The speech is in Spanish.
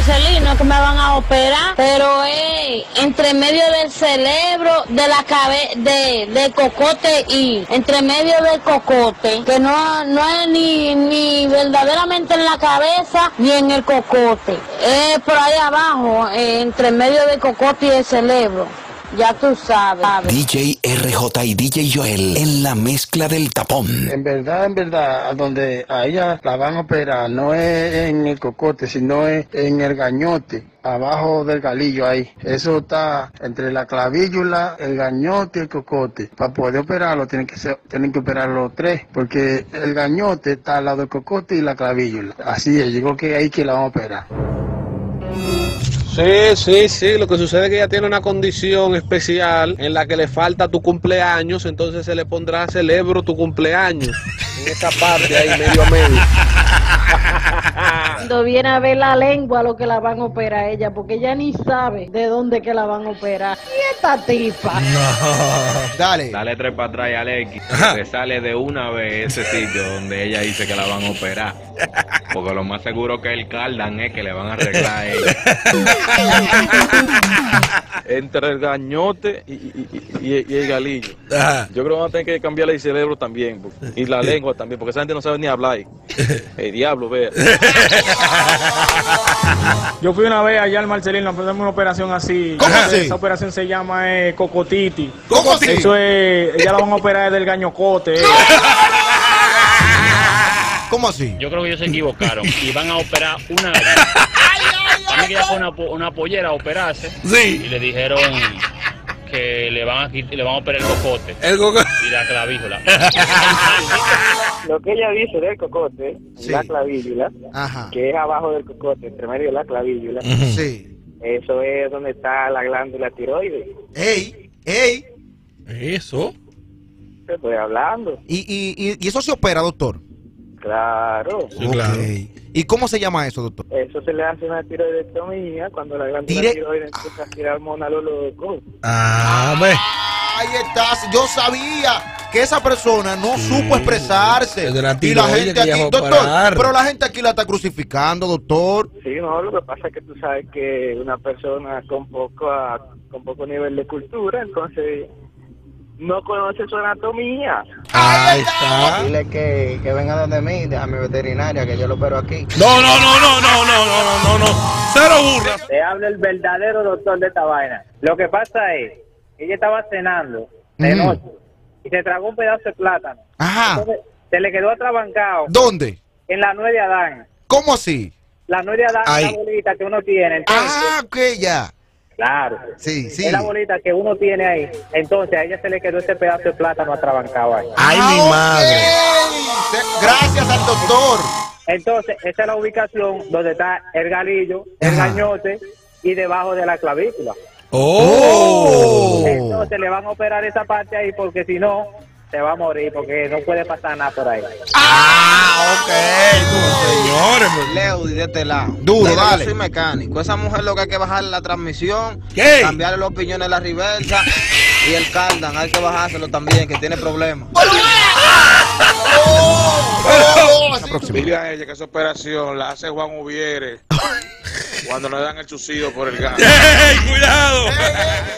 Que me van a operar, pero es entre medio del cerebro, de la cabeza, de, de cocote y entre medio del cocote, que no, no es ni, ni verdaderamente en la cabeza ni en el cocote, es por ahí abajo, eh, entre medio del cocote y el cerebro. Ya tú sabes. DJ RJ y DJ Joel en la mezcla del tapón. En verdad, en verdad, a donde a ella la van a operar no es en el cocote, sino es en el gañote, abajo del galillo ahí. Eso está entre la clavícula, el gañote y el cocote. Para poder operarlo tienen que ser, tienen que operar los tres, porque el gañote está al lado del cocote y la clavícula. Así es, llegó que ahí que la van a operar. Sí, sí, sí. Lo que sucede es que ella tiene una condición especial en la que le falta tu cumpleaños, entonces se le pondrá celebro tu cumpleaños. En esa parte ahí, medio a medio. Cuando viene a ver la lengua lo que la van a operar ella, porque ella ni sabe de dónde que la van a operar. Y esta tipa. Dale. Dale tres para atrás, Alex. Que sale de una vez ese sitio donde ella dice que la van a operar. Porque lo más seguro que el cardan es que le van a arreglar a ella. entre el gañote y, y- y- y el galillo. Ajá. Yo creo que vamos a tener que cambiarle el cerebro también. Y la lengua también, porque esa gente no sabe ni hablar. El diablo, vea. Yo fui una vez allá al Marcelino a hacerme una operación así. ¿Cómo así? Esa operación se llama eh, Cocotiti. ¿Cómo así? Eso es, ella la van a operar del gañocote. eh. ¿Cómo así? Yo creo que ellos se equivocaron y van a operar una gallina. Ella fue una, po- una pollera a operarse y Sí. le dijeron que le van a, le van a operar el cocote El y la clavícula. Lo que ella dice del cocote, Sí. la clavícula, Ajá. que es abajo del cocote, entre medio de la clavícula, Sí. eso es donde está la glándula tiroides. Ey, ey. Eso. Te estoy hablando. Y, y, y, y eso se opera, doctor. Claro. Sí, claro. Ok. ¿Y cómo se llama eso, doctor? Eso se le hace una tiroidectomía cuando la glándula tiroides empieza a tirar locos. Ah, ve. Ahí estás. Yo sabía que esa persona no supo expresarse. Es de la y la gente aquí, doctor, pero la gente aquí la está crucificando, doctor. Sí, no, lo que pasa es que tú sabes que una persona con poco con poco nivel de cultura, entonces no conoce su anatomía. Ahí está. Dile que, que venga donde mí, a mi veterinaria, que yo lo opero aquí. No, no, no, no, no, no, no, no, no, no. Cero burra. Te habla el verdadero doctor de esta vaina. Lo que pasa es, ella estaba cenando de Ujú. noche y se tragó un pedazo de plátano. Ajá. Entonces, se le quedó atrabancado ¿Dónde? en la nuez de Adán. ¿Cómo así? La nuez de Adán Ahí. es la bolita que uno tiene. Entonces, Ah, ok, ya. Claro. Sí, sí. Es la bolita que uno tiene ahí. Entonces a ella se le quedó ese pedazo de plátano atrabancado ahí. Ay, Ah, mi madre. Gracias al doctor. Entonces, esa es la ubicación donde está el galillo, el Ajá. gañote y debajo de la clavícula. Oh. Entonces le van a operar esa parte ahí porque si no, se va a morir porque no puede pasar nada por ahí. Ah, ok. Leo, de este lado. Duro, dale. Yo soy mecánico. Esa mujer lo que hay que bajarle la transmisión, ¿Qué? cambiarle los piñones de la reversa y el cardan. Hay que bajárselo también, que tiene problemas. La próxima. Dile a ella que esa operación la hace Juan Ubiere cuando le dan el chusido por el gas. ¡Ey, cuidado!